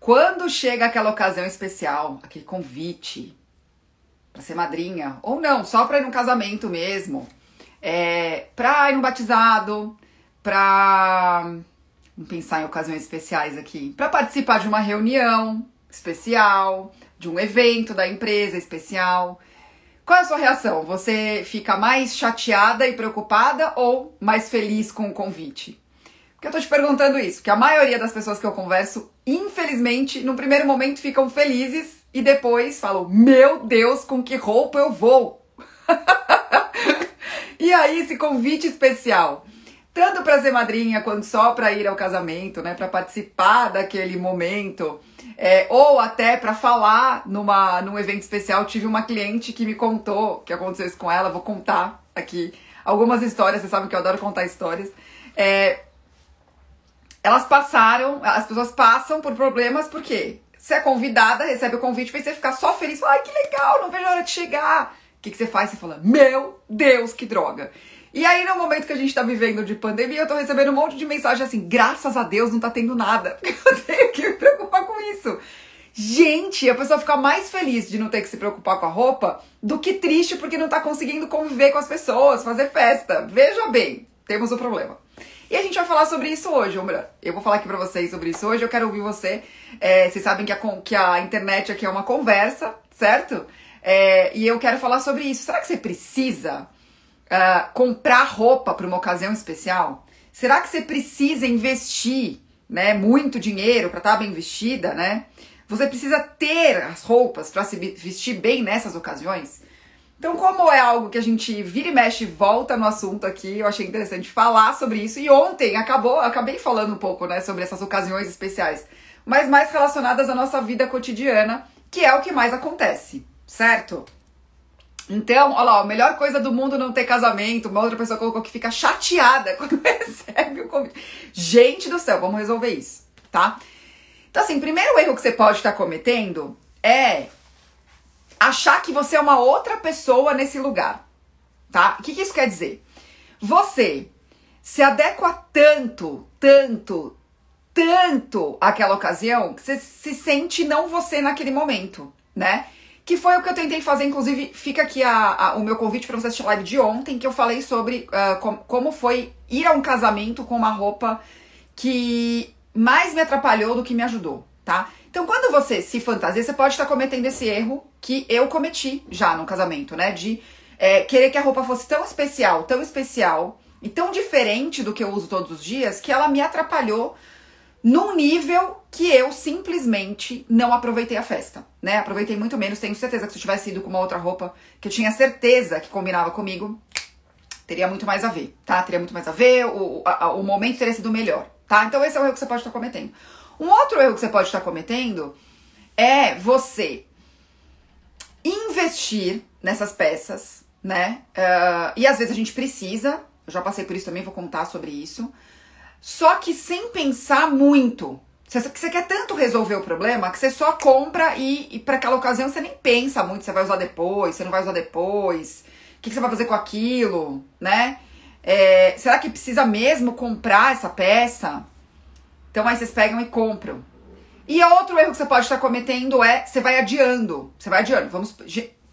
Quando chega aquela ocasião especial, aquele convite para ser madrinha, ou não, só para ir num casamento mesmo, é, para ir num batizado, para pensar em ocasiões especiais aqui, para participar de uma reunião especial, de um evento da empresa especial. Qual é a sua reação? Você fica mais chateada e preocupada ou mais feliz com o convite? Porque eu tô te perguntando isso, que a maioria das pessoas que eu converso, infelizmente, no primeiro momento ficam felizes e depois falam: Meu Deus, com que roupa eu vou? e aí, esse convite especial, tanto para ser madrinha quanto só para ir ao casamento, né, para participar daquele momento, é, ou até para falar numa, num evento especial. Tive uma cliente que me contou que aconteceu isso com ela, vou contar aqui algumas histórias, vocês sabem que eu adoro contar histórias. É, elas passaram, as pessoas passam por problemas porque você é convidada, recebe o convite, você ficar só feliz, fala, ai que legal, não vejo a hora de chegar. O que, que você faz? Você fala, meu Deus, que droga. E aí, no momento que a gente tá vivendo de pandemia, eu tô recebendo um monte de mensagem assim, graças a Deus não tá tendo nada. Eu tenho que me preocupar com isso. Gente, a pessoa fica mais feliz de não ter que se preocupar com a roupa do que triste porque não tá conseguindo conviver com as pessoas, fazer festa. Veja bem, temos o um problema. E a gente vai falar sobre isso hoje, ou eu vou falar aqui pra vocês sobre isso hoje, eu quero ouvir você. É, vocês sabem que a, que a internet aqui é uma conversa, certo? É, e eu quero falar sobre isso. Será que você precisa uh, comprar roupa para uma ocasião especial? Será que você precisa investir né, muito dinheiro para estar tá bem vestida, né? Você precisa ter as roupas para se vestir bem nessas ocasiões? Então, como é algo que a gente vira e mexe volta no assunto aqui, eu achei interessante falar sobre isso. E ontem acabou, acabei falando um pouco, né, sobre essas ocasiões especiais, mas mais relacionadas à nossa vida cotidiana, que é o que mais acontece, certo? Então, olha lá, a melhor coisa do mundo não ter casamento. Uma outra pessoa colocou que fica chateada quando recebe o convite. Gente do céu, vamos resolver isso, tá? Então, assim, primeiro erro que você pode estar cometendo é achar que você é uma outra pessoa nesse lugar, tá? O que, que isso quer dizer? Você se adequa tanto, tanto, tanto àquela ocasião que você se sente não você naquele momento, né? Que foi o que eu tentei fazer, inclusive fica aqui a, a o meu convite para você assistir a live de ontem, que eu falei sobre uh, com, como foi ir a um casamento com uma roupa que mais me atrapalhou do que me ajudou, tá? Então, quando você se fantasia, você pode estar cometendo esse erro que eu cometi já no casamento, né? De é, querer que a roupa fosse tão especial, tão especial e tão diferente do que eu uso todos os dias que ela me atrapalhou num nível que eu simplesmente não aproveitei a festa, né? Aproveitei muito menos. Tenho certeza que se eu tivesse ido com uma outra roupa que eu tinha certeza que combinava comigo, teria muito mais a ver, tá? Teria muito mais a ver, o, a, o momento teria sido melhor, tá? Então esse é o erro que você pode estar cometendo. Um outro erro que você pode estar cometendo é você investir nessas peças, né? Uh, e às vezes a gente precisa, eu já passei por isso também, vou contar sobre isso. Só que sem pensar muito. Você, quer tanto resolver o problema que você só compra e, e para aquela ocasião você nem pensa muito, você vai usar depois, você não vai usar depois, o que, que você vai fazer com aquilo, né? É, será que precisa mesmo comprar essa peça? Então aí vocês pegam e compram. E outro erro que você pode estar cometendo é você vai adiando. Você vai adiando. Vamos,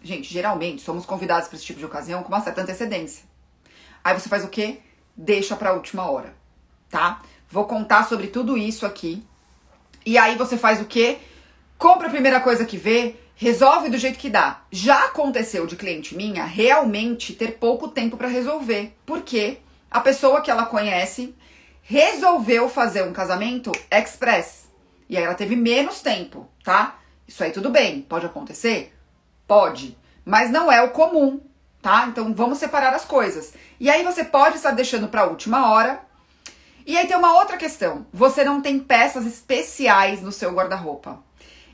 gente, geralmente somos convidados para esse tipo de ocasião com uma certa antecedência. Aí você faz o quê? Deixa para a última hora, tá? Vou contar sobre tudo isso aqui. E aí você faz o quê? Compra a primeira coisa que vê, resolve do jeito que dá. Já aconteceu de cliente minha realmente ter pouco tempo para resolver, porque a pessoa que ela conhece resolveu fazer um casamento express. E aí ela teve menos tempo, tá? Isso aí tudo bem, pode acontecer? Pode, mas não é o comum, tá? Então vamos separar as coisas. E aí você pode estar deixando para a última hora. E aí tem uma outra questão. Você não tem peças especiais no seu guarda-roupa.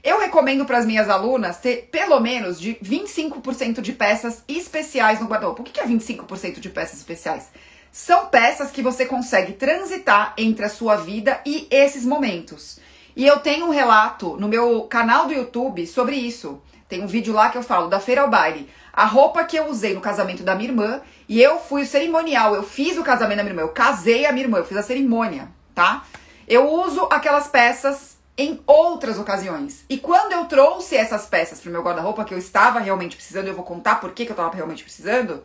Eu recomendo para as minhas alunas ter pelo menos de 25% de peças especiais no guarda-roupa. O que é 25% de peças especiais? São peças que você consegue transitar entre a sua vida e esses momentos. E eu tenho um relato no meu canal do YouTube sobre isso. Tem um vídeo lá que eu falo da feira ao baile. A roupa que eu usei no casamento da minha irmã e eu fui o cerimonial, eu fiz o casamento da minha irmã, eu casei a minha irmã, eu fiz a cerimônia, tá? Eu uso aquelas peças em outras ocasiões. E quando eu trouxe essas peças pro meu guarda-roupa, que eu estava realmente precisando, eu vou contar por que, que eu estava realmente precisando,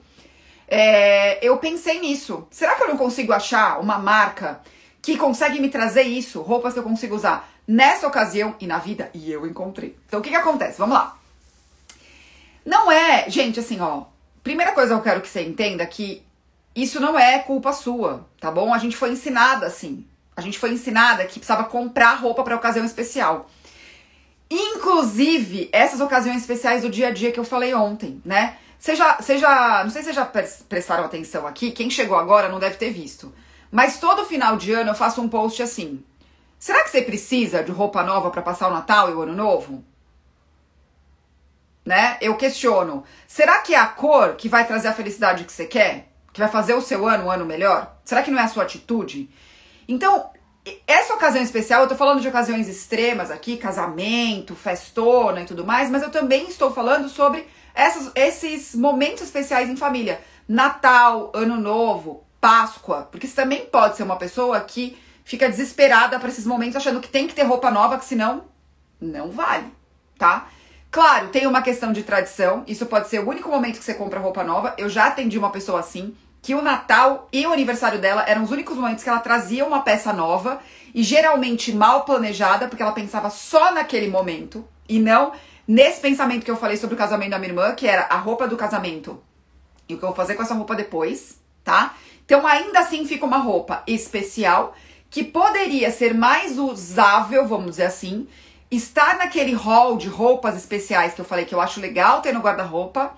é, eu pensei nisso. Será que eu não consigo achar uma marca que consegue me trazer isso, roupas que eu consigo usar nessa ocasião e na vida? E eu encontrei. Então o que, que acontece? Vamos lá. Não é, gente, assim, ó. Primeira coisa que eu quero que você entenda é que isso não é culpa sua, tá bom? A gente foi ensinada assim. A gente foi ensinada que precisava comprar roupa para ocasião especial. Inclusive, essas ocasiões especiais do dia a dia que eu falei ontem, né? Seja, seja, não sei se vocês já prestaram atenção aqui, quem chegou agora não deve ter visto. Mas todo final de ano eu faço um post assim. Será que você precisa de roupa nova para passar o Natal e o Ano Novo? Né? Eu questiono. Será que é a cor que vai trazer a felicidade que você quer? Que vai fazer o seu ano um ano melhor? Será que não é a sua atitude? Então, essa ocasião especial, eu tô falando de ocasiões extremas aqui, casamento, festona e tudo mais, mas eu também estou falando sobre essas, esses momentos especiais em família. Natal, Ano Novo, Páscoa, porque você também pode ser uma pessoa que fica desesperada para esses momentos achando que tem que ter roupa nova, que senão não vale, tá? Claro, tem uma questão de tradição, isso pode ser o único momento que você compra roupa nova. Eu já atendi uma pessoa assim, que o Natal e o aniversário dela eram os únicos momentos que ela trazia uma peça nova e geralmente mal planejada, porque ela pensava só naquele momento e não nesse pensamento que eu falei sobre o casamento da minha irmã, que era a roupa do casamento e o que eu vou fazer com essa roupa depois, tá? Então ainda assim fica uma roupa especial que poderia ser mais usável, vamos dizer assim, estar naquele hall de roupas especiais que eu falei que eu acho legal ter no guarda-roupa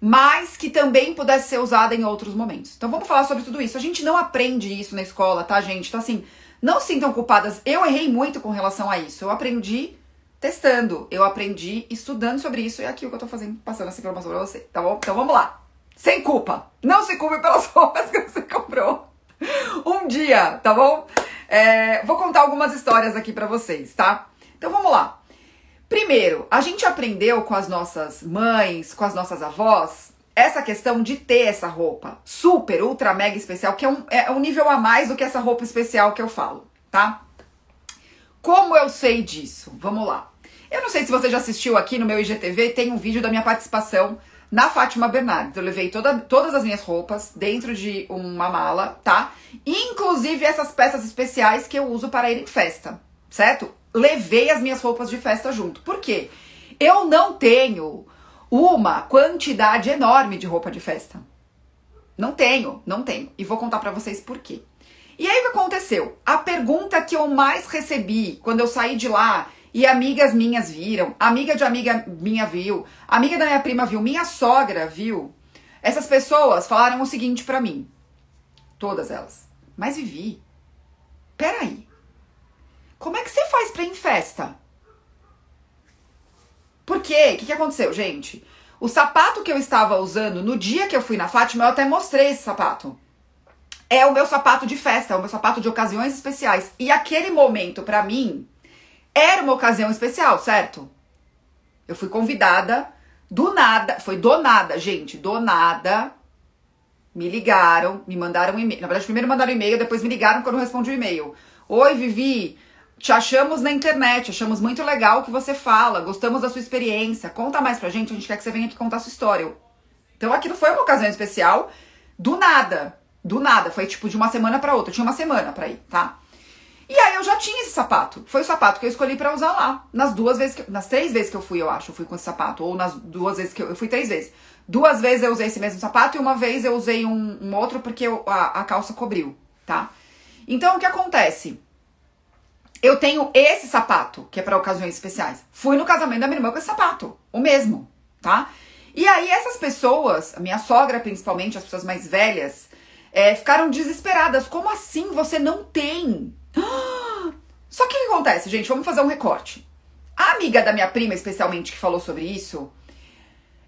mas que também pudesse ser usada em outros momentos. Então vamos falar sobre tudo isso. A gente não aprende isso na escola, tá, gente? Então, assim, não se sintam culpadas. Eu errei muito com relação a isso. Eu aprendi testando, eu aprendi estudando sobre isso, e é aqui o que eu tô fazendo, passando essa informação pra você, tá bom? Então vamos lá. Sem culpa. Não se culpe pelas roupas que você comprou um dia, tá bom? É, vou contar algumas histórias aqui para vocês, tá? Então vamos lá. Primeiro, a gente aprendeu com as nossas mães, com as nossas avós, essa questão de ter essa roupa super, ultra, mega especial, que é um, é um nível a mais do que essa roupa especial que eu falo, tá? Como eu sei disso? Vamos lá. Eu não sei se você já assistiu aqui no meu IGTV, tem um vídeo da minha participação na Fátima Bernardes. Eu levei toda, todas as minhas roupas dentro de uma mala, tá? Inclusive essas peças especiais que eu uso para ir em festa, certo? levei as minhas roupas de festa junto. Por quê? Eu não tenho uma quantidade enorme de roupa de festa. Não tenho, não tenho. E vou contar para vocês por quê. E aí o que aconteceu? A pergunta que eu mais recebi quando eu saí de lá e amigas minhas viram, amiga de amiga minha viu, amiga da minha prima viu, minha sogra viu. Essas pessoas falaram o seguinte para mim. Todas elas. Mas Vivi, peraí. Como é que você faz pra ir em festa? Por quê? O que, que aconteceu, gente? O sapato que eu estava usando no dia que eu fui na Fátima, eu até mostrei esse sapato. É o meu sapato de festa, é o meu sapato de ocasiões especiais. E aquele momento, para mim, era uma ocasião especial, certo? Eu fui convidada do nada, foi do nada, gente, do nada. Me ligaram, me mandaram um e-mail. Na verdade, primeiro mandaram um e-mail, depois me ligaram quando eu respondi o e-mail. Oi, Vivi, te achamos na internet, achamos muito legal o que você fala, gostamos da sua experiência. Conta mais pra gente, a gente quer que você venha aqui contar a sua história. Então aquilo foi uma ocasião especial, do nada. Do nada, foi tipo de uma semana para outra. tinha uma semana para ir, tá? E aí eu já tinha esse sapato. Foi o sapato que eu escolhi para usar lá. Nas duas vezes, que, nas três vezes que eu fui, eu acho, eu fui com esse sapato. Ou nas duas vezes que eu, eu fui três vezes. Duas vezes eu usei esse mesmo sapato e uma vez eu usei um, um outro porque eu, a, a calça cobriu, tá? Então o que acontece? Eu tenho esse sapato, que é para ocasiões especiais. Fui no casamento da minha irmã com esse sapato, o mesmo, tá? E aí essas pessoas, a minha sogra principalmente, as pessoas mais velhas, é, ficaram desesperadas. Como assim você não tem? Só que o que acontece, gente? Vamos fazer um recorte. A amiga da minha prima, especialmente, que falou sobre isso,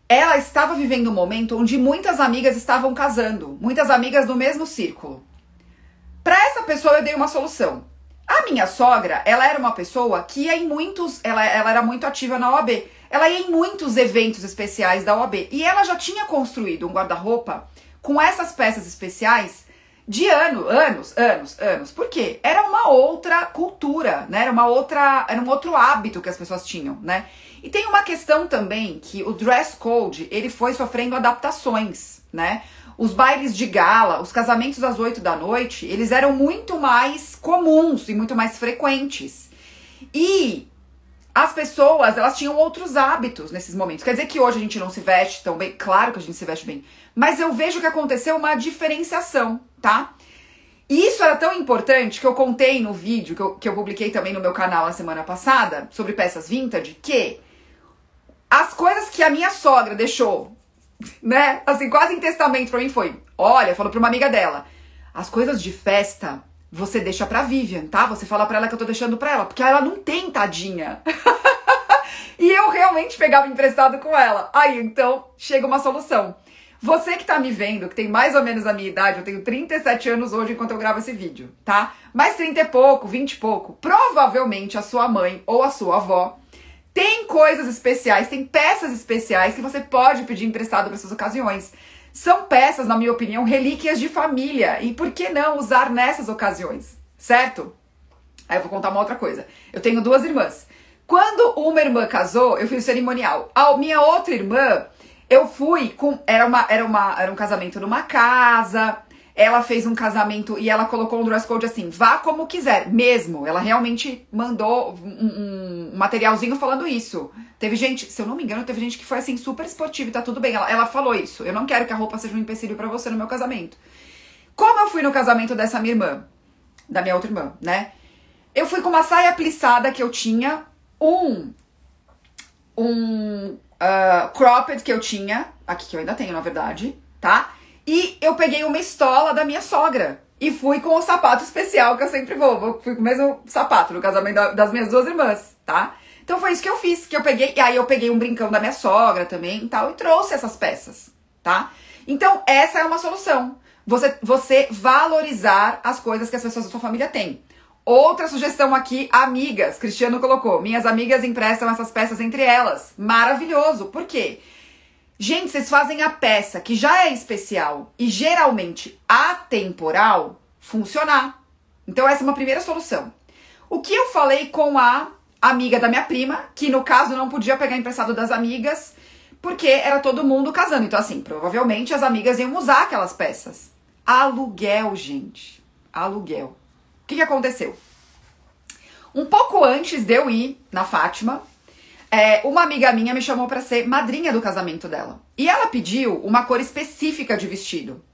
ela estava vivendo um momento onde muitas amigas estavam casando, muitas amigas do mesmo círculo. Para essa pessoa eu dei uma solução. A minha sogra, ela era uma pessoa que ia em muitos, ela, ela era muito ativa na OAB. Ela ia em muitos eventos especiais da OAB. E ela já tinha construído um guarda-roupa com essas peças especiais de ano, anos, anos, anos. Por quê? Era uma outra cultura, né? Era uma outra, era um outro hábito que as pessoas tinham, né? E tem uma questão também que o dress code, ele foi sofrendo adaptações, né? Os bailes de gala, os casamentos às 8 da noite, eles eram muito mais comuns e muito mais frequentes. E as pessoas, elas tinham outros hábitos nesses momentos. Quer dizer que hoje a gente não se veste tão bem? Claro que a gente se veste bem. Mas eu vejo que aconteceu uma diferenciação, tá? E isso era tão importante que eu contei no vídeo que eu, que eu publiquei também no meu canal na semana passada, sobre peças vintage, que as coisas que a minha sogra deixou, né? Assim, quase em testamento pra mim foi: olha, falou pra uma amiga dela, as coisas de festa você deixa pra Vivian, tá? Você fala pra ela que eu tô deixando pra ela, porque ela não tem, tadinha. e eu realmente pegava emprestado com ela. Aí então chega uma solução. Você que tá me vendo, que tem mais ou menos a minha idade, eu tenho 37 anos hoje enquanto eu gravo esse vídeo, tá? Mais 30 e pouco, 20 e pouco, provavelmente a sua mãe ou a sua avó tem coisas especiais, tem peças especiais que você pode pedir emprestado para essas ocasiões. São peças, na minha opinião, relíquias de família. E por que não usar nessas ocasiões? Certo? Aí eu vou contar uma outra coisa. Eu tenho duas irmãs. Quando uma irmã casou, eu fiz o cerimonial. A minha outra irmã, eu fui com. Era, uma, era, uma, era um casamento numa casa. Ela fez um casamento e ela colocou um dress code assim: vá como quiser, mesmo. Ela realmente mandou um, um materialzinho falando isso. Teve gente, se eu não me engano, teve gente que foi assim super esportiva e tá tudo bem. Ela, ela falou isso. Eu não quero que a roupa seja um empecilho para você no meu casamento. Como eu fui no casamento dessa minha irmã, da minha outra irmã, né? Eu fui com uma saia plissada que eu tinha, um um uh, cropped que eu tinha, aqui que eu ainda tenho, na verdade, tá? E eu peguei uma estola da minha sogra. E fui com o sapato especial que eu sempre vou. vou fui com o mesmo sapato no casamento das minhas duas irmãs, tá? Então foi isso que eu fiz, que eu peguei, e aí eu peguei um brincão da minha sogra também e tal, e trouxe essas peças, tá? Então, essa é uma solução. Você, você valorizar as coisas que as pessoas da sua família têm. Outra sugestão aqui, amigas. Cristiano colocou: minhas amigas emprestam essas peças entre elas. Maravilhoso. Por quê? Gente, vocês fazem a peça que já é especial e geralmente atemporal funcionar. Então, essa é uma primeira solução. O que eu falei com a amiga da minha prima, que no caso não podia pegar emprestado das amigas, porque era todo mundo casando. Então, assim, provavelmente as amigas iam usar aquelas peças. Aluguel, gente. Aluguel. O que, que aconteceu? Um pouco antes de eu ir na Fátima, é, uma amiga minha me chamou para ser madrinha do casamento dela. E ela pediu uma cor específica de vestido.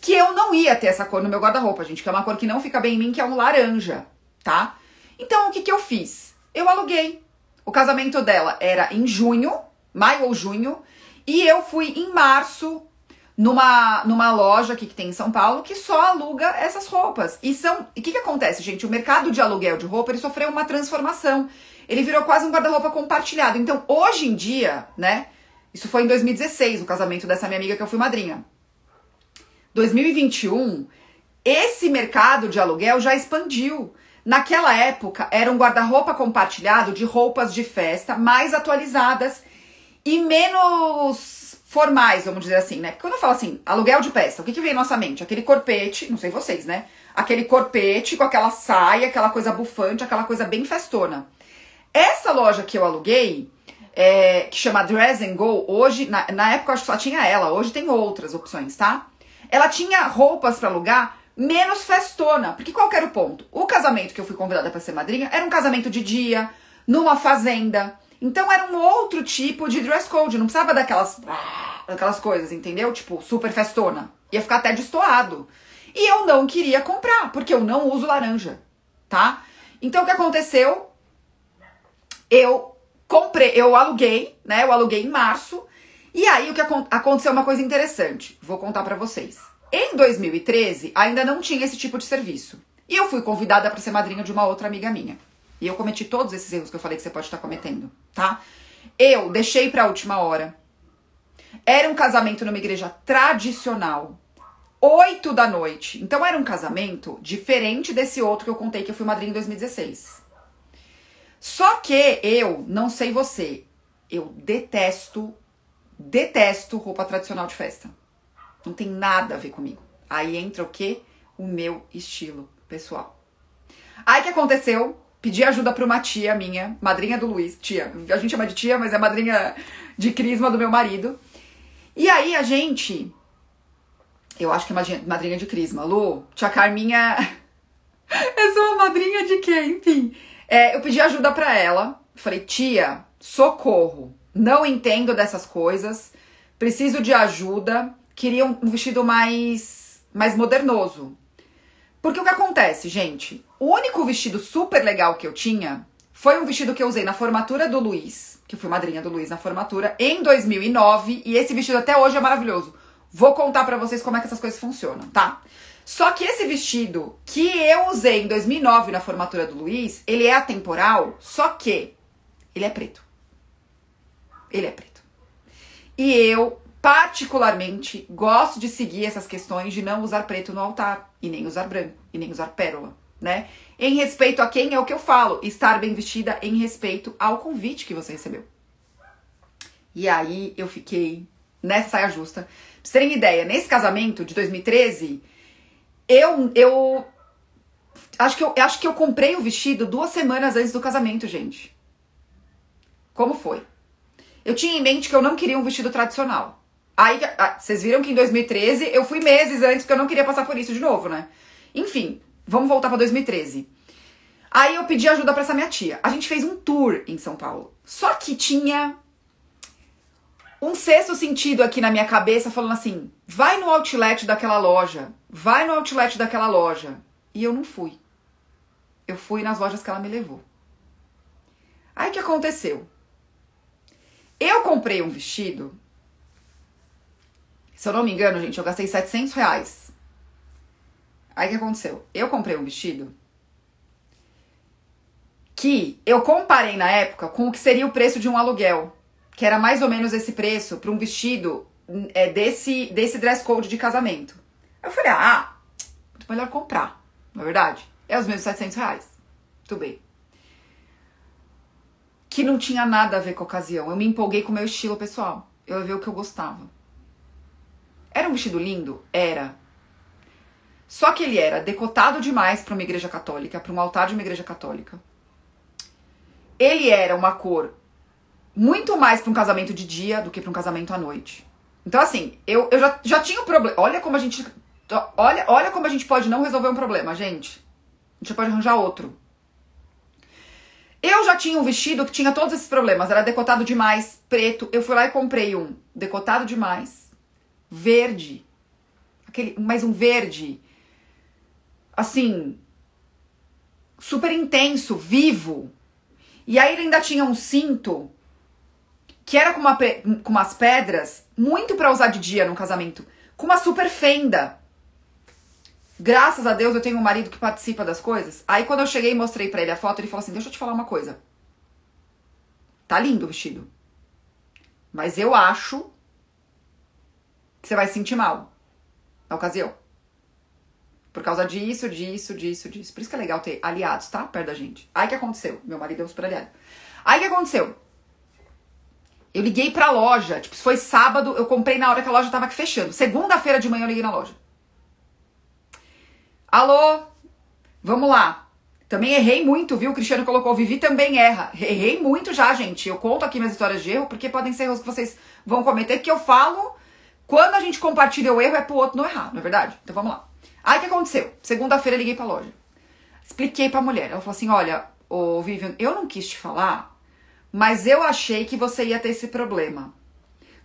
Que eu não ia ter essa cor no meu guarda-roupa, gente, que é uma cor que não fica bem em mim, que é um laranja, tá? Então, o que, que eu fiz? eu aluguei. O casamento dela era em junho, maio ou junho, e eu fui em março numa, numa loja aqui que tem em São Paulo que só aluga essas roupas. E são. E o que, que acontece, gente? O mercado de aluguel de roupa ele sofreu uma transformação. Ele virou quase um guarda-roupa compartilhado. Então, hoje em dia, né? Isso foi em 2016, o casamento dessa minha amiga que eu fui madrinha. 2021, esse mercado de aluguel já expandiu. Naquela época, era um guarda-roupa compartilhado de roupas de festa mais atualizadas e menos formais, vamos dizer assim, né? Quando eu falo assim, aluguel de peça, o que, que vem na nossa mente? Aquele corpete, não sei vocês, né? Aquele corpete com aquela saia, aquela coisa bufante, aquela coisa bem festona. Essa loja que eu aluguei, é, que chama Dress and Go, hoje, na, na época eu acho que só tinha ela, hoje tem outras opções, tá? Ela tinha roupas para alugar menos festona. Porque qual era o ponto? O casamento que eu fui convidada para ser madrinha era um casamento de dia, numa fazenda. Então era um outro tipo de dress code, não precisava daquelas aquelas coisas, entendeu? Tipo, super festona. Ia ficar até destoado. E eu não queria comprar, porque eu não uso laranja, tá? Então o que aconteceu? Eu comprei, eu aluguei, né? Eu aluguei em março. E aí o que aconteceu uma coisa interessante. Vou contar para vocês. Em 2013, ainda não tinha esse tipo de serviço. E eu fui convidada para ser madrinha de uma outra amiga minha. E eu cometi todos esses erros que eu falei que você pode estar cometendo, tá? Eu deixei para a última hora. Era um casamento numa igreja tradicional. Oito da noite. Então era um casamento diferente desse outro que eu contei que eu fui madrinha em 2016. Só que eu, não sei você, eu detesto, detesto roupa tradicional de festa. Não tem nada a ver comigo. Aí entra o quê? o meu estilo pessoal. Aí que aconteceu? Pedi ajuda para uma tia minha, madrinha do Luiz, tia. A gente chama de tia, mas é madrinha de crisma do meu marido. E aí a gente. Eu acho que é madrinha de crisma. Lu, tia Carminha. sou uma madrinha de quê? Enfim. É, eu pedi ajuda para ela. Falei, tia, socorro. Não entendo dessas coisas. Preciso de ajuda. Queria um vestido mais, mais modernoso. Porque o que acontece, gente? O único vestido super legal que eu tinha foi um vestido que eu usei na formatura do Luiz, que eu fui madrinha do Luiz na formatura, em 2009, e esse vestido até hoje é maravilhoso. Vou contar para vocês como é que essas coisas funcionam, tá? Só que esse vestido que eu usei em 2009 na formatura do Luiz, ele é atemporal, só que ele é preto. Ele é preto. E eu, particularmente, gosto de seguir essas questões de não usar preto no altar, e nem usar branco, e nem usar pérola, né? Em respeito a quem é o que eu falo, estar bem vestida em respeito ao convite que você recebeu. E aí eu fiquei nessa saia justa. Pra vocês terem ideia, nesse casamento de 2013, eu, eu acho que eu acho que eu comprei o vestido duas semanas antes do casamento, gente. Como foi? Eu tinha em mente que eu não queria um vestido tradicional. Aí, ah, vocês viram que em 2013 eu fui meses antes porque eu não queria passar por isso de novo, né? Enfim, Vamos voltar para 2013. Aí eu pedi ajuda para essa minha tia. A gente fez um tour em São Paulo. Só que tinha um sexto sentido aqui na minha cabeça falando assim: vai no outlet daquela loja, vai no outlet daquela loja. E eu não fui. Eu fui nas lojas que ela me levou. Aí o que aconteceu? Eu comprei um vestido. Se eu não me engano, gente, eu gastei 700 reais Aí o que aconteceu? Eu comprei um vestido que eu comparei na época com o que seria o preço de um aluguel, que era mais ou menos esse preço para um vestido é, desse, desse dress code de casamento. Eu falei, ah, muito melhor comprar, não é verdade? É os mesmos 700 reais. Tudo bem. Que não tinha nada a ver com a ocasião. Eu me empolguei com o meu estilo pessoal. Eu ia ver o que eu gostava. Era um vestido lindo? Era. Só que ele era decotado demais para uma igreja católica, para um altar de uma igreja católica. Ele era uma cor muito mais para um casamento de dia do que para um casamento à noite. Então, assim, eu, eu já, já tinha um problema. Olha como a gente. Olha, olha como a gente pode não resolver um problema, gente. A gente pode arranjar outro. Eu já tinha um vestido que tinha todos esses problemas. Era decotado demais, preto. Eu fui lá e comprei um decotado demais, verde. Aquele, mais um verde assim, super intenso, vivo. E aí ele ainda tinha um cinto que era com, uma, com umas pedras, muito para usar de dia no casamento, com uma super fenda. Graças a Deus eu tenho um marido que participa das coisas. Aí quando eu cheguei e mostrei para ele a foto, ele falou assim: Deixa eu te falar uma coisa. Tá lindo o vestido. Mas eu acho você vai se sentir mal na ocasião. Por causa disso, disso, disso, disso. Por isso que é legal ter aliados, tá? Perto da gente. Aí que aconteceu? Meu marido é um super aliado. Aí que aconteceu? Eu liguei pra loja. Tipo, foi sábado, eu comprei na hora que a loja tava fechando. Segunda-feira de manhã eu liguei na loja. Alô? Vamos lá. Também errei muito, viu? O Cristiano colocou, Vivi também erra. Errei muito já, gente. Eu conto aqui minhas histórias de erro, porque podem ser erros que vocês vão cometer, que eu falo. Quando a gente compartilha o erro, é pro outro não errar, não é verdade? Então vamos lá. Aí o que aconteceu? Segunda-feira liguei pra loja. Expliquei pra mulher. Ela falou assim: olha, ô Vivian, eu não quis te falar, mas eu achei que você ia ter esse problema.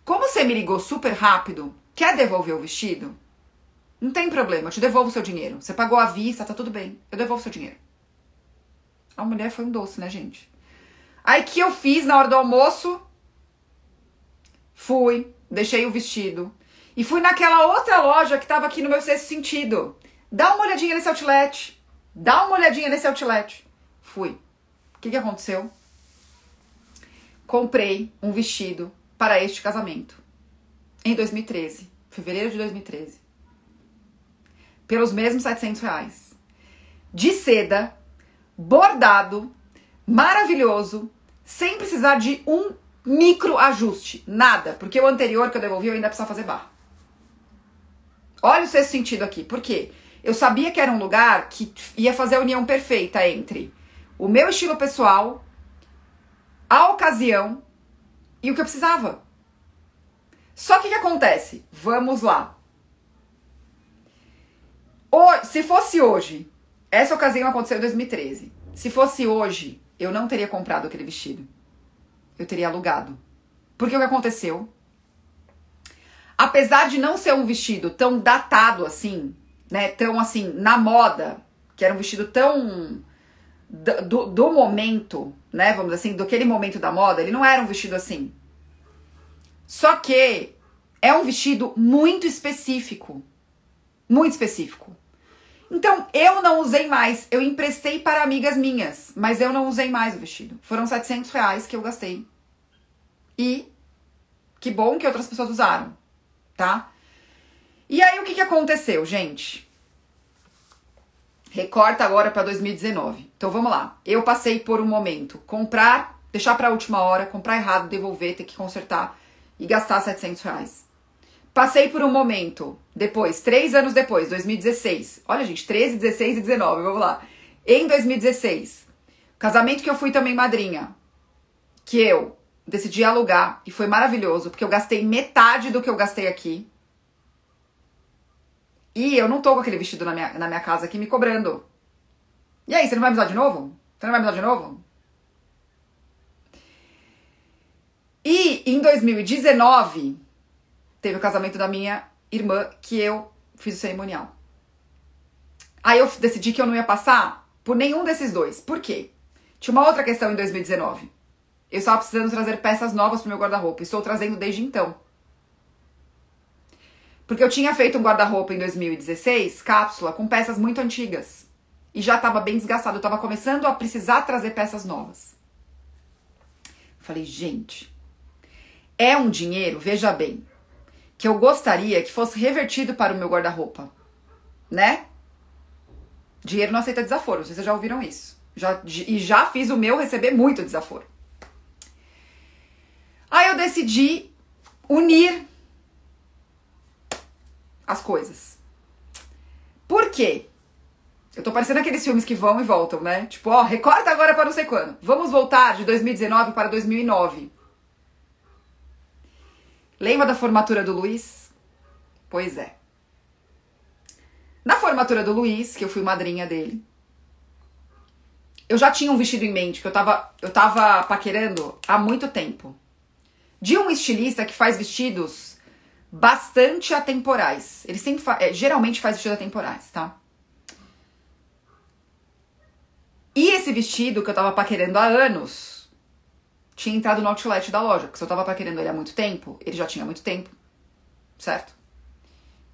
Como você me ligou super rápido, quer devolver o vestido? Não tem problema, eu te devolvo o seu dinheiro. Você pagou à vista, tá tudo bem. Eu devolvo o seu dinheiro. A mulher foi um doce, né, gente? Aí que eu fiz na hora do almoço? Fui, deixei o vestido, e fui naquela outra loja que tava aqui no meu sexto sentido. Dá uma olhadinha nesse outlet. Dá uma olhadinha nesse outlet. Fui. O que, que aconteceu? Comprei um vestido para este casamento. Em 2013. Fevereiro de 2013. Pelos mesmos 700 reais. De seda, bordado, maravilhoso, sem precisar de um micro ajuste. Nada. Porque o anterior que eu devolvi eu ainda precisava fazer barra. Olha o sexto sentido aqui. Por quê? eu sabia que era um lugar que ia fazer a união perfeita entre o meu estilo pessoal, a ocasião e o que eu precisava. Só que o que acontece? Vamos lá. O, se fosse hoje, essa ocasião aconteceu em 2013. Se fosse hoje, eu não teria comprado aquele vestido. Eu teria alugado. Porque o que aconteceu? Apesar de não ser um vestido tão datado assim, né? Tão assim, na moda, que era um vestido tão do, do momento, né? Vamos dizer assim, do aquele momento da moda, ele não era um vestido assim. Só que é um vestido muito específico. Muito específico. Então, eu não usei mais. Eu emprestei para amigas minhas, mas eu não usei mais o vestido. Foram 700 reais que eu gastei. E que bom que outras pessoas usaram, tá? E aí, o que, que aconteceu, gente? Recorta agora para 2019. Então, vamos lá. Eu passei por um momento comprar, deixar para a última hora, comprar errado, devolver, ter que consertar e gastar 700 reais. Passei por um momento, depois, três anos depois, 2016. Olha, gente, 13, 16 e 19, vamos lá. Em 2016, casamento que eu fui também madrinha, que eu decidi alugar e foi maravilhoso, porque eu gastei metade do que eu gastei aqui. E eu não tô com aquele vestido na minha, na minha casa aqui me cobrando. E aí, você não vai me usar de novo? Você não vai me usar de novo? E em 2019, teve o casamento da minha irmã, que eu fiz o cerimonial. Aí eu decidi que eu não ia passar por nenhum desses dois. Por quê? Tinha uma outra questão em 2019. Eu estava precisando trazer peças novas para meu guarda-roupa. Estou trazendo desde então. Porque eu tinha feito um guarda-roupa em 2016, cápsula, com peças muito antigas. E já estava bem desgastado. Eu estava começando a precisar trazer peças novas. Falei, gente, é um dinheiro, veja bem, que eu gostaria que fosse revertido para o meu guarda-roupa, né? Dinheiro não aceita desaforo, vocês já ouviram isso. Já, e já fiz o meu receber muito desaforo. Aí eu decidi unir as coisas. Por quê? Eu tô parecendo aqueles filmes que vão e voltam, né? Tipo, ó, recorta agora para não sei quando. Vamos voltar de 2019 para 2009. Lembra da formatura do Luiz? Pois é. Na formatura do Luiz, que eu fui madrinha dele, eu já tinha um vestido em mente que eu tava, eu tava paquerando há muito tempo. De um estilista que faz vestidos bastante atemporais. Ele sempre fa é, geralmente faz vestidos atemporais, tá? E esse vestido que eu tava paquerando há anos, tinha entrado no outlet da loja, porque se eu tava paquerando ele há muito tempo, ele já tinha muito tempo, certo?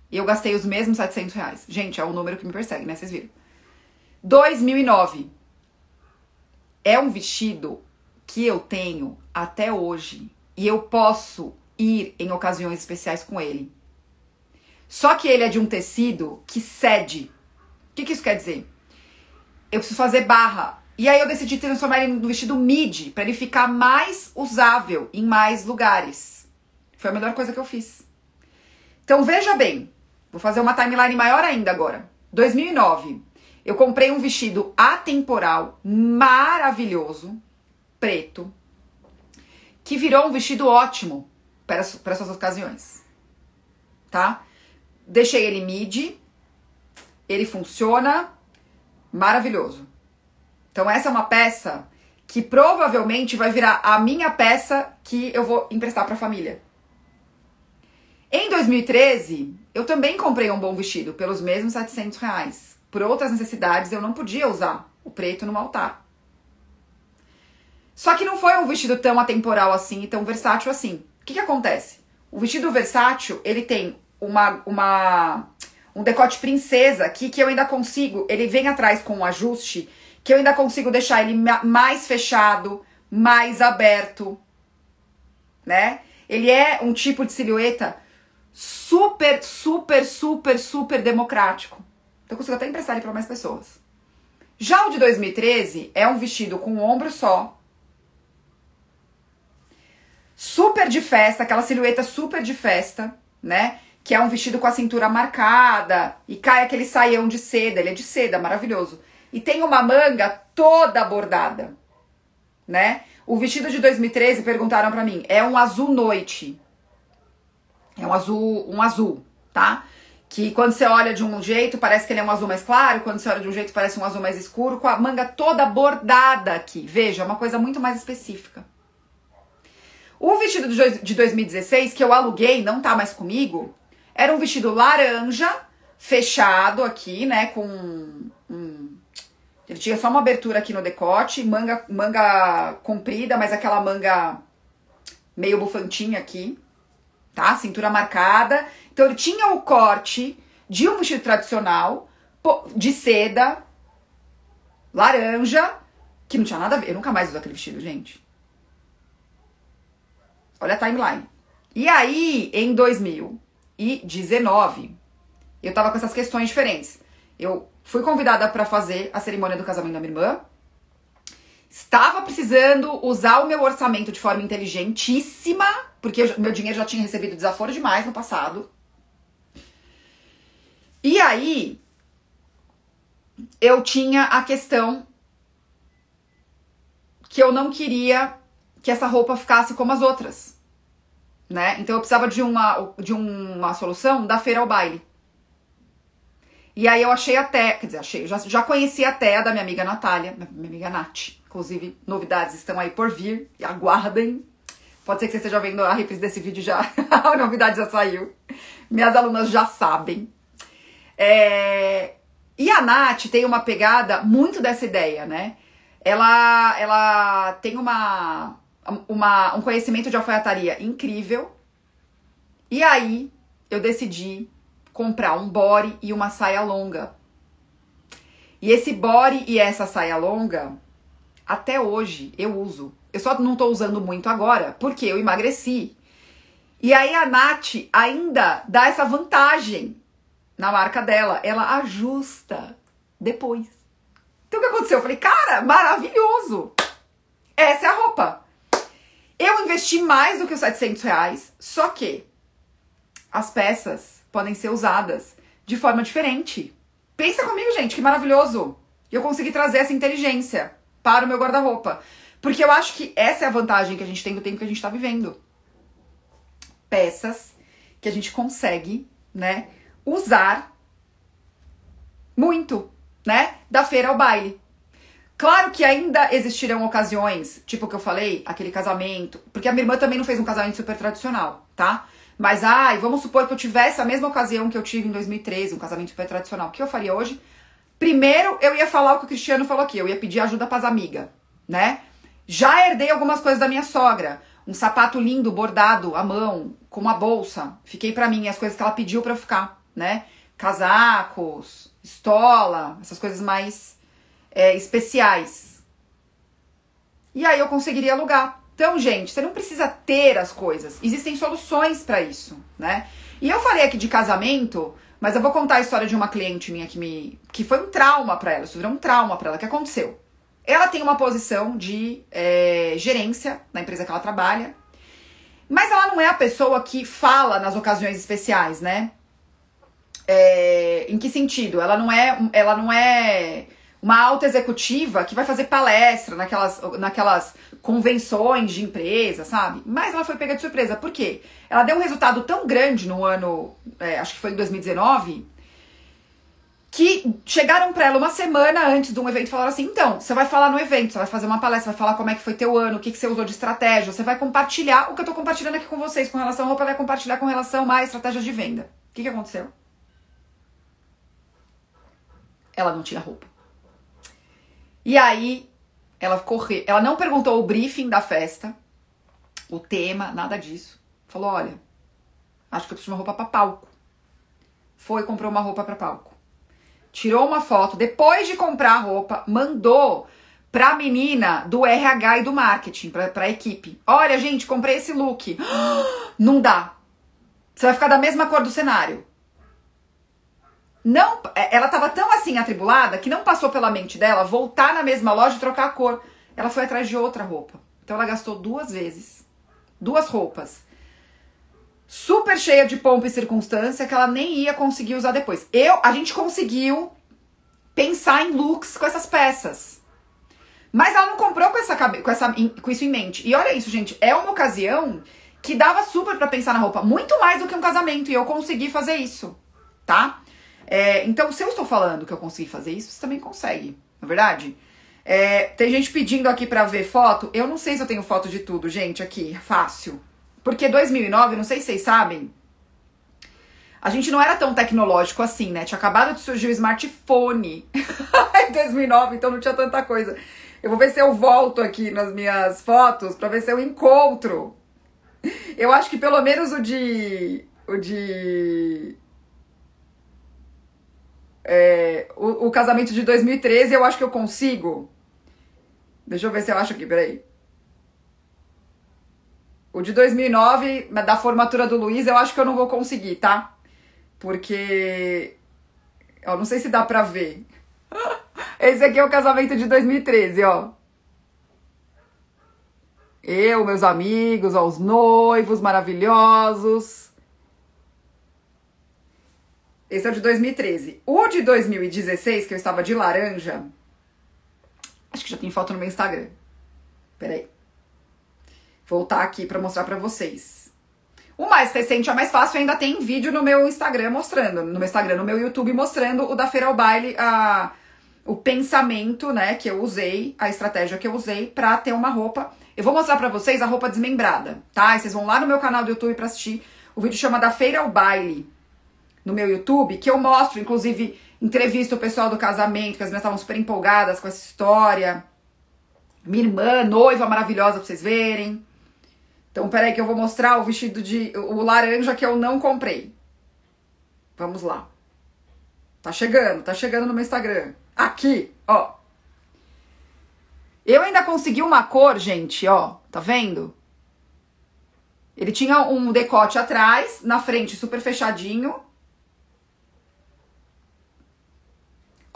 E eu gastei os mesmos 700 reais. Gente, é o número que me persegue, né? Vocês viram. 2009. É um vestido que eu tenho até hoje e eu posso ir em ocasiões especiais com ele. Só que ele é de um tecido que cede. O que, que isso quer dizer? Eu preciso fazer barra e aí eu decidi transformar ele no vestido midi, para ele ficar mais usável em mais lugares. Foi a melhor coisa que eu fiz. Então veja bem, vou fazer uma timeline maior ainda agora. 2009, eu comprei um vestido atemporal maravilhoso, preto, que virou um vestido ótimo para, para essas ocasiões. Tá? Deixei ele midi, ele funciona maravilhoso. Então essa é uma peça que provavelmente vai virar a minha peça que eu vou emprestar para a família. Em 2013, eu também comprei um bom vestido pelos mesmos 700 reais. Por outras necessidades, eu não podia usar o preto no altar. Só que não foi um vestido tão atemporal assim e tão versátil assim. O que, que acontece? O vestido versátil, ele tem uma, uma um decote princesa aqui que eu ainda consigo, ele vem atrás com um ajuste que eu ainda consigo deixar ele mais fechado, mais aberto, né? Ele é um tipo de silhueta super, super, super, super democrático. Então eu consigo até emprestar ele para mais pessoas. Já o de 2013 é um vestido com ombro só. Super de festa, aquela silhueta super de festa, né? que é um vestido com a cintura marcada e cai aquele saião de seda, ele é de seda, maravilhoso. E tem uma manga toda bordada, né? O vestido de 2013 perguntaram para mim, é um azul noite. É um azul, um azul, tá? Que quando você olha de um jeito parece que ele é um azul mais claro, quando você olha de um jeito parece um azul mais escuro, com a manga toda bordada aqui. Veja, é uma coisa muito mais específica. O vestido de 2016 que eu aluguei, não tá mais comigo, era um vestido laranja, fechado aqui, né, com um, ele tinha só uma abertura aqui no decote, manga manga comprida, mas aquela manga meio bufantinha aqui, tá? Cintura marcada. Então ele tinha o corte de um vestido tradicional, de seda, laranja, que não tinha nada a ver. Eu nunca mais uso aquele vestido, gente. Olha a timeline. E aí, em 2019, eu tava com essas questões diferentes. Eu fui convidada para fazer a cerimônia do casamento da minha irmã. Estava precisando usar o meu orçamento de forma inteligentíssima, porque meu dinheiro já tinha recebido desaforo demais no passado. E aí, eu tinha a questão que eu não queria que essa roupa ficasse como as outras, né? Então eu precisava de uma, de uma solução da feira ao baile. E aí eu achei até, quer dizer, achei, já, já conheci até a da minha amiga Natália, minha amiga Nath. Inclusive, novidades estão aí por vir, e aguardem. Pode ser que você esteja vendo a reprise desse vídeo já, a novidade já saiu. Minhas alunas já sabem. É... E a Nath tem uma pegada muito dessa ideia, né? Ela, ela tem uma, uma, um conhecimento de alfaiataria incrível. E aí eu decidi comprar um body e uma saia longa. E esse body e essa saia longa, até hoje eu uso. Eu só não tô usando muito agora, porque eu emagreci. E aí a Nath ainda dá essa vantagem na marca dela. Ela ajusta depois. Então o que aconteceu? Eu falei, cara, maravilhoso! Essa é a roupa. Eu investi mais do que os 700 reais, só que as peças podem ser usadas de forma diferente. Pensa comigo, gente, que maravilhoso! Eu consegui trazer essa inteligência para o meu guarda-roupa. Porque eu acho que essa é a vantagem que a gente tem do tempo que a gente está vivendo. Peças que a gente consegue, né, usar muito, né, da feira ao baile. Claro que ainda existirão ocasiões, tipo o que eu falei, aquele casamento, porque a minha irmã também não fez um casamento super tradicional, tá? Mas, ai, vamos supor que eu tivesse a mesma ocasião que eu tive em 2013, um casamento super tradicional. O que eu faria hoje? Primeiro, eu ia falar o que o Cristiano falou aqui, eu ia pedir ajuda para as amigas, né? Já herdei algumas coisas da minha sogra. Um sapato lindo, bordado, à mão, com uma bolsa. Fiquei para mim, as coisas que ela pediu para ficar, né? Casacos, estola, essas coisas mais é, especiais. E aí eu conseguiria alugar. Então, gente, você não precisa ter as coisas. Existem soluções para isso, né? E eu falei aqui de casamento, mas eu vou contar a história de uma cliente minha que me que foi um trauma para ela, isso virou um trauma para ela. Que aconteceu? Ela tem uma posição de é, gerência na empresa que ela trabalha, mas ela não é a pessoa que fala nas ocasiões especiais, né? É, em que sentido? Ela não é, ela não é uma alta executiva que vai fazer palestra naquelas, naquelas convenções de empresa, sabe? Mas ela foi pega de surpresa. Por quê? Ela deu um resultado tão grande no ano, é, acho que foi em 2019, que chegaram para ela uma semana antes de um evento e falaram assim: então, você vai falar no evento, você vai fazer uma palestra, vai falar como é que foi teu ano, o que, que você usou de estratégia, você vai compartilhar o que eu tô compartilhando aqui com vocês com relação à roupa, vai compartilhar com relação a estratégias de venda. O que, que aconteceu? Ela não tinha roupa. E aí ela correu, ela não perguntou o briefing da festa, o tema, nada disso. Falou: "Olha, acho que eu preciso de uma roupa para palco". Foi comprou uma roupa para palco. Tirou uma foto, depois de comprar a roupa, mandou pra menina do RH e do marketing, pra, pra equipe. Olha, gente, comprei esse look. Não dá. Você vai ficar da mesma cor do cenário não, é, ela estava tão assim atribulada que não passou pela mente dela voltar na mesma loja e trocar a cor. Ela foi atrás de outra roupa. Então ela gastou duas vezes, duas roupas. super cheia de pompa e circunstância que ela nem ia conseguir usar depois. Eu, a gente conseguiu pensar em looks com essas peças. Mas ela não comprou com, essa, com, essa, com isso em mente. E olha isso, gente, é uma ocasião que dava super para pensar na roupa, muito mais do que um casamento, e eu consegui fazer isso, tá? É, então, se eu estou falando que eu consegui fazer isso, você também consegue, não é verdade? É, tem gente pedindo aqui para ver foto. Eu não sei se eu tenho foto de tudo, gente, aqui, fácil. Porque 2009, não sei se vocês sabem, a gente não era tão tecnológico assim, né? Tinha acabado de surgir o smartphone em 2009, então não tinha tanta coisa. Eu vou ver se eu volto aqui nas minhas fotos para ver se eu encontro. Eu acho que pelo menos o de. O de. É, o, o casamento de 2013 eu acho que eu consigo. Deixa eu ver se eu acho aqui, peraí. O de 2009, da formatura do Luiz, eu acho que eu não vou conseguir, tá? Porque. Eu não sei se dá pra ver. Esse aqui é o casamento de 2013, ó. Eu, meus amigos, ó, os noivos maravilhosos. Esse é o de 2013. O de 2016, que eu estava de laranja. Acho que já tem foto no meu Instagram. Peraí. Voltar aqui para mostrar para vocês. O mais recente, é mais fácil, ainda tem vídeo no meu Instagram mostrando. No meu Instagram, no meu YouTube mostrando o da Feira ao Baile, a o pensamento, né, que eu usei, a estratégia que eu usei para ter uma roupa. Eu vou mostrar para vocês a roupa desmembrada, tá? E vocês vão lá no meu canal do YouTube para assistir. O vídeo chama da Feira ao Baile no meu YouTube, que eu mostro, inclusive, entrevista o pessoal do casamento, que as minhas estavam super empolgadas com essa história. Minha irmã, noiva maravilhosa pra vocês verem. Então, peraí que eu vou mostrar o vestido de. o laranja que eu não comprei. Vamos lá. Tá chegando, tá chegando no meu Instagram. Aqui, ó. Eu ainda consegui uma cor, gente, ó. Tá vendo? Ele tinha um decote atrás, na frente super fechadinho.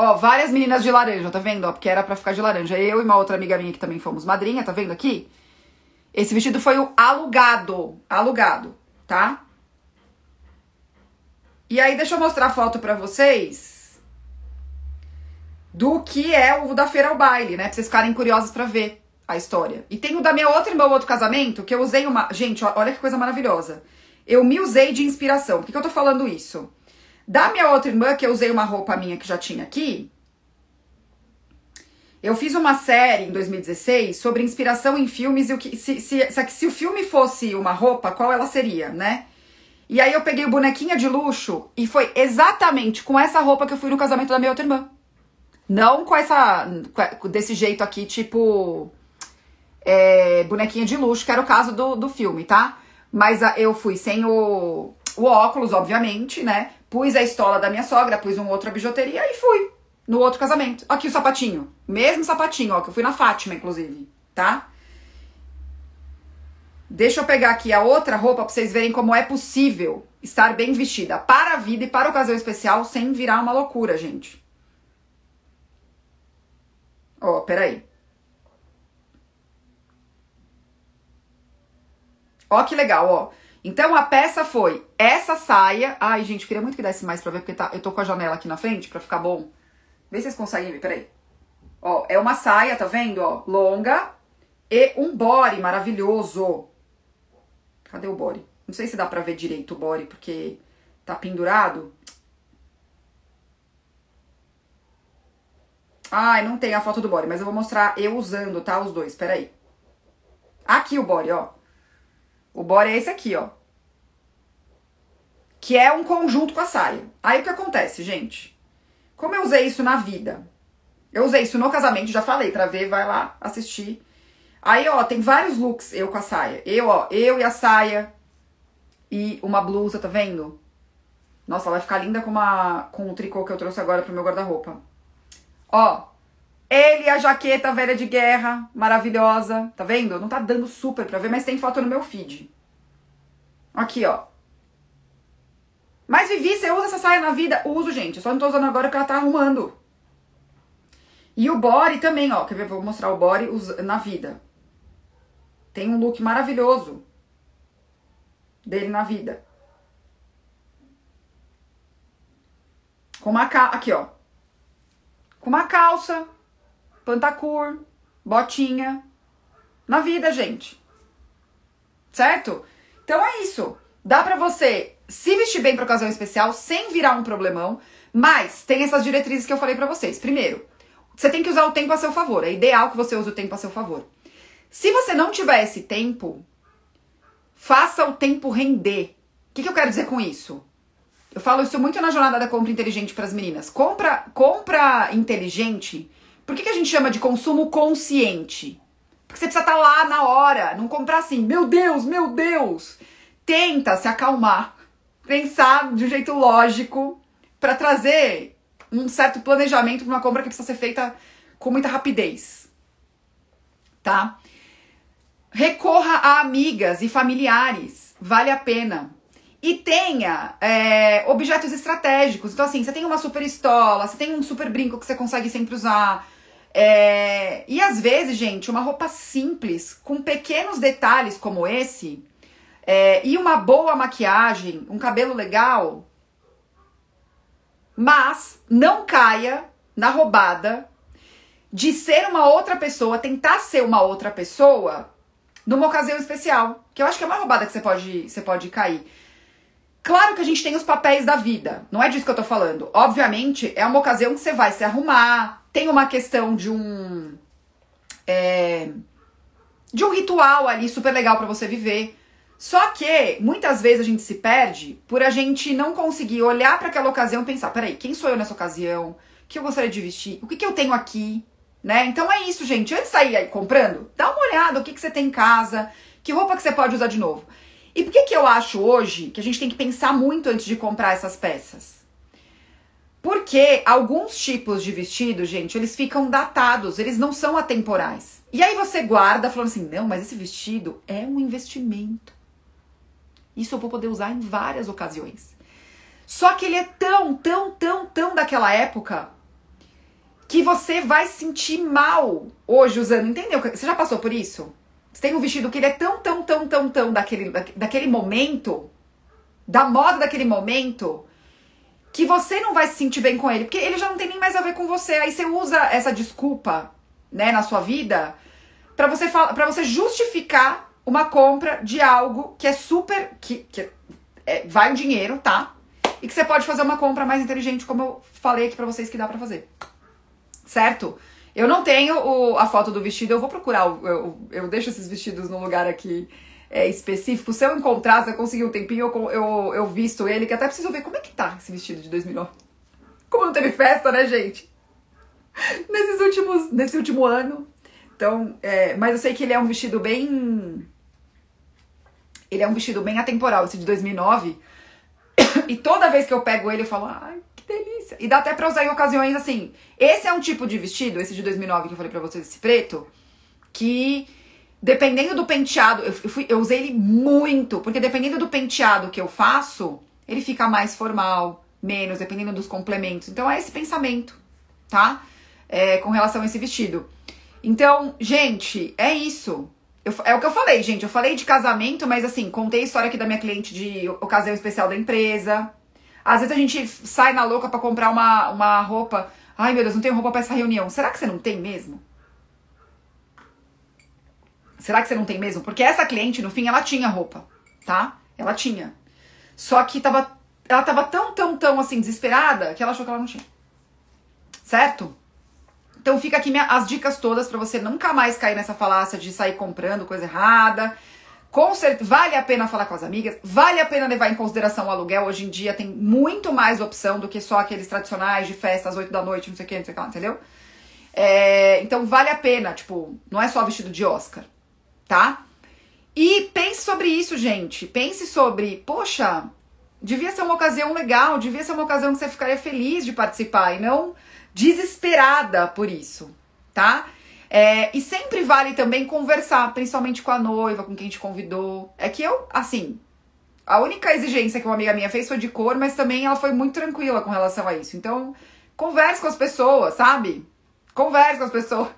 Ó, várias meninas de laranja, tá vendo? Ó, porque era pra ficar de laranja. Eu e uma outra amiga minha que também fomos madrinha, tá vendo aqui? Esse vestido foi o alugado, alugado, tá? E aí, deixa eu mostrar a foto pra vocês do que é o da feira ao baile, né? Pra vocês ficarem curiosos para ver a história. E tem o da minha outra irmã, outro casamento, que eu usei uma. Gente, olha que coisa maravilhosa. Eu me usei de inspiração. Por que, que eu tô falando isso? Da minha outra irmã, que eu usei uma roupa minha que já tinha aqui, eu fiz uma série em 2016 sobre inspiração em filmes e o que. Se, se, se, se o filme fosse uma roupa, qual ela seria, né? E aí eu peguei o bonequinha de luxo e foi exatamente com essa roupa que eu fui no casamento da minha outra irmã. Não com essa. desse jeito aqui, tipo. É, bonequinha de luxo, que era o caso do, do filme, tá? Mas a, eu fui sem o, o óculos, obviamente, né? Pus a estola da minha sogra, pus um outro bijuteria e fui no outro casamento. Aqui o sapatinho. Mesmo sapatinho, ó, que eu fui na Fátima, inclusive, tá? Deixa eu pegar aqui a outra roupa pra vocês verem como é possível estar bem vestida para a vida e para o ocasião especial sem virar uma loucura, gente. Ó, peraí. Ó que legal, ó. Então a peça foi essa saia. Ai, gente, queria muito que desse mais pra ver, porque tá, eu tô com a janela aqui na frente pra ficar bom. Vê se vocês conseguem ver, peraí. Ó, é uma saia, tá vendo, ó? Longa e um body maravilhoso. Cadê o body? Não sei se dá pra ver direito o body, porque tá pendurado. Ai, não tem a foto do body, mas eu vou mostrar eu usando, tá? Os dois, peraí. Aqui o body, ó. O body é esse aqui, ó. Que é um conjunto com a saia. Aí o que acontece, gente? Como eu usei isso na vida? Eu usei isso no casamento, já falei, pra ver, vai lá assistir. Aí, ó, tem vários looks eu com a saia. Eu, ó, eu e a saia e uma blusa, tá vendo? Nossa, ela vai ficar linda com, uma, com o tricô que eu trouxe agora pro meu guarda-roupa. Ó, ele a jaqueta velha de guerra, maravilhosa. Tá vendo? Não tá dando super pra ver, mas tem foto no meu feed. Aqui, ó. Mas Vivi, você usa essa saia na vida? Uso, gente. Só não tô usando agora que ela tá arrumando. E o body também, ó. Quer ver? Vou mostrar o body na vida. Tem um look maravilhoso. dele na vida. Com uma calça, aqui ó. Com uma calça, pantacur, botinha. Na vida, gente. Certo? Então é isso. Dá pra você se vestir bem pra ocasião especial sem virar um problemão, mas tem essas diretrizes que eu falei pra vocês. Primeiro, você tem que usar o tempo a seu favor. É ideal que você use o tempo a seu favor. Se você não tiver esse tempo, faça o tempo render. O que, que eu quero dizer com isso? Eu falo isso muito na jornada da compra inteligente para as meninas. Compra, compra inteligente. Por que, que a gente chama de consumo consciente? Porque você precisa estar tá lá na hora, não comprar assim, meu Deus, meu Deus. Tenta se acalmar, pensar de um jeito lógico para trazer um certo planejamento para uma compra que precisa ser feita com muita rapidez. Tá? Recorra a amigas e familiares, vale a pena e tenha é, objetos estratégicos. Então, assim, você tem uma super estola, você tem um super brinco que você consegue sempre usar. É, e às vezes, gente, uma roupa simples, com pequenos detalhes como esse, é, e uma boa maquiagem, um cabelo legal, mas não caia na roubada de ser uma outra pessoa, tentar ser uma outra pessoa numa ocasião especial. Que eu acho que é uma roubada que você pode, você pode cair. Claro que a gente tem os papéis da vida, não é disso que eu tô falando. Obviamente, é uma ocasião que você vai se arrumar, tem uma questão de um. É, de um ritual ali super legal para você viver. Só que muitas vezes a gente se perde por a gente não conseguir olhar para aquela ocasião e pensar: peraí, quem sou eu nessa ocasião? O que eu gostaria de vestir? O que, que eu tenho aqui? Né? Então é isso, gente. Antes de sair aí comprando, dá uma olhada o que, que você tem em casa, que roupa que você pode usar de novo. E por que, que eu acho hoje que a gente tem que pensar muito antes de comprar essas peças? Porque alguns tipos de vestido, gente, eles ficam datados, eles não são atemporais. E aí você guarda falando assim: não, mas esse vestido é um investimento. Isso eu vou poder usar em várias ocasiões. Só que ele é tão, tão, tão, tão daquela época que você vai sentir mal hoje usando. Entendeu? Você já passou por isso? Você tem um vestido que ele é tão, tão, tão, tão, tão daquele, daquele momento, da moda daquele momento, que você não vai se sentir bem com ele, porque ele já não tem nem mais a ver com você. Aí você usa essa desculpa, né, na sua vida, para você para você justificar uma compra de algo que é super que, que é, vai o dinheiro, tá? E que você pode fazer uma compra mais inteligente, como eu falei aqui para vocês que dá para fazer. Certo? Eu não tenho o, a foto do vestido, eu vou procurar. Eu, eu deixo esses vestidos num lugar aqui é, específico. Se eu encontrar, se eu conseguir um tempinho, eu, eu, eu visto ele, que até preciso ver como é que tá esse vestido de 2009. Como não teve festa, né, gente? Nesses últimos, nesse último ano. Então, é, mas eu sei que ele é um vestido bem. Ele é um vestido bem atemporal, esse de 2009. E toda vez que eu pego ele, eu falo, ai, delícia. E dá até pra usar em ocasiões assim. Esse é um tipo de vestido, esse de 2009 que eu falei pra vocês, esse preto, que dependendo do penteado, eu, fui, eu usei ele muito, porque dependendo do penteado que eu faço, ele fica mais formal, menos, dependendo dos complementos. Então é esse pensamento, tá? É, com relação a esse vestido. Então, gente, é isso. Eu, é o que eu falei, gente. Eu falei de casamento, mas assim, contei a história aqui da minha cliente de ocasião especial da empresa. Às vezes a gente sai na louca para comprar uma, uma roupa. Ai, meu Deus, não tenho roupa para essa reunião. Será que você não tem mesmo? Será que você não tem mesmo? Porque essa cliente, no fim, ela tinha roupa, tá? Ela tinha. Só que tava, ela tava tão, tão, tão assim, desesperada que ela achou que ela não tinha. Certo? Então fica aqui minha, as dicas todas para você nunca mais cair nessa falácia de sair comprando coisa errada com certeza, vale a pena falar com as amigas, vale a pena levar em consideração o aluguel. Hoje em dia tem muito mais opção do que só aqueles tradicionais de festa às 8 da noite, não sei o que, não sei o que entendeu? É, então vale a pena, tipo, não é só vestido de Oscar, tá? E pense sobre isso, gente. Pense sobre, poxa, devia ser uma ocasião legal, devia ser uma ocasião que você ficaria feliz de participar e não desesperada por isso, tá? É, e sempre vale também conversar, principalmente com a noiva, com quem te convidou. É que eu, assim, a única exigência que uma amiga minha fez foi de cor, mas também ela foi muito tranquila com relação a isso. Então, converse com as pessoas, sabe? Converse com as pessoas.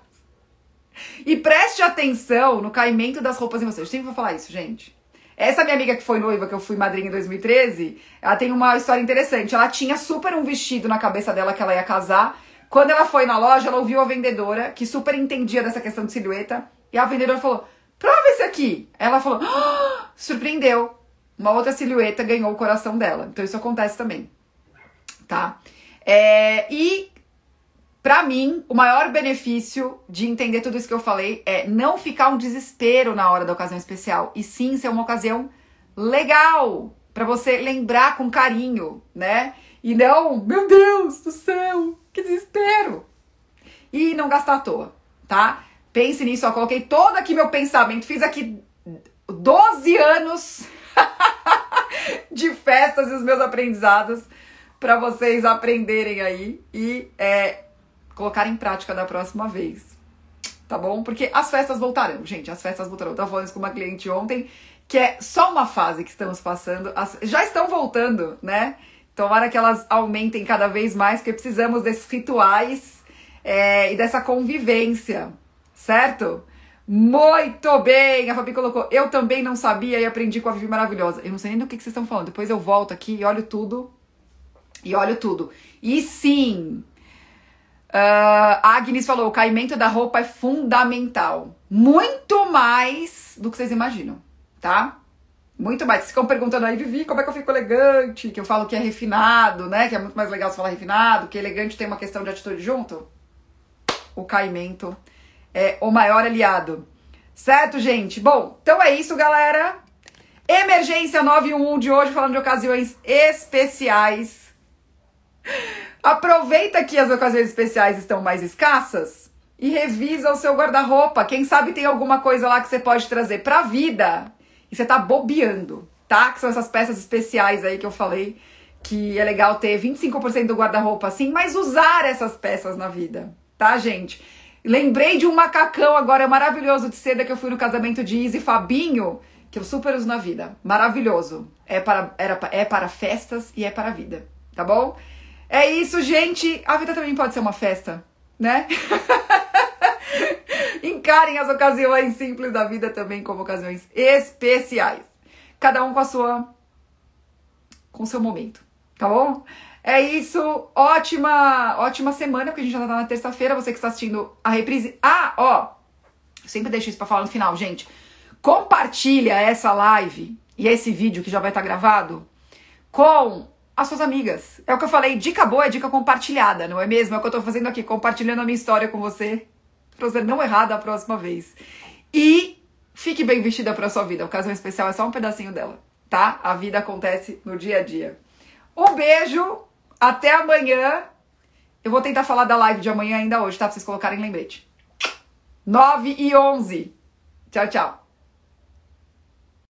E preste atenção no caimento das roupas em você. Eu sempre vou falar isso, gente. Essa minha amiga que foi noiva, que eu fui madrinha em 2013, ela tem uma história interessante. Ela tinha super um vestido na cabeça dela que ela ia casar. Quando ela foi na loja, ela ouviu a vendedora, que super entendia dessa questão de silhueta. E a vendedora falou: prova esse aqui. Ela falou: ah! surpreendeu. Uma outra silhueta ganhou o coração dela. Então isso acontece também. Tá? É, e para mim, o maior benefício de entender tudo isso que eu falei é não ficar um desespero na hora da ocasião especial, e sim ser uma ocasião legal para você lembrar com carinho, né? E não, meu Deus do céu, que desespero. E não gastar à toa, tá? Pense nisso, ó, coloquei todo aqui meu pensamento, fiz aqui 12 anos de festas e os meus aprendizados para vocês aprenderem aí e é, colocar em prática da próxima vez. Tá bom? Porque as festas voltarão, gente. As festas voltarão. Eu tava falando isso com uma cliente ontem, que é só uma fase que estamos passando. As, já estão voltando, né? Tomara que elas aumentem cada vez mais, porque precisamos desses rituais é, e dessa convivência, certo? Muito bem! A Fabi colocou, eu também não sabia e aprendi com a Vivi maravilhosa. Eu não sei nem do que, que vocês estão falando. Depois eu volto aqui e olho tudo. E olho tudo. E sim, Uh, a Agnes falou: o caimento da roupa é fundamental. Muito mais do que vocês imaginam, tá? Muito mais. Vocês ficam perguntando aí, Vivi, como é que eu fico elegante? Que eu falo que é refinado, né? Que é muito mais legal você falar refinado, que elegante tem uma questão de atitude junto. O caimento é o maior aliado. Certo, gente? Bom, então é isso, galera. Emergência 911 de hoje, falando de ocasiões especiais. Aproveita que as ocasiões especiais estão mais escassas e revisa o seu guarda-roupa. Quem sabe tem alguma coisa lá que você pode trazer pra vida e você tá bobeando, tá? Que são essas peças especiais aí que eu falei que é legal ter 25% do guarda-roupa assim, mas usar essas peças na vida, tá, gente? Lembrei de um macacão agora maravilhoso de seda que eu fui no casamento de Izzy Fabinho, que eu super uso na vida. Maravilhoso. É para, era, é para festas e é para a vida, tá bom? É isso, gente. A vida também pode ser uma festa, né? Encarem as ocasiões simples da vida também como ocasiões especiais. Cada um com a sua com seu momento, tá bom? É isso. Ótima, ótima semana, porque a gente já tá na terça-feira, você que está assistindo a reprise. Ah, ó, sempre deixo isso para falar no final, gente. Compartilha essa live e esse vídeo que já vai estar tá gravado com as suas amigas. É o que eu falei, dica boa é dica compartilhada, não é mesmo? É o que eu tô fazendo aqui, compartilhando a minha história com você, pra você não errar da próxima vez. E fique bem vestida pra sua vida. Ocasião especial é só um pedacinho dela, tá? A vida acontece no dia a dia. Um beijo, até amanhã. Eu vou tentar falar da live de amanhã ainda hoje, tá? Pra vocês colocarem lembrete. 9 e 11. Tchau, tchau.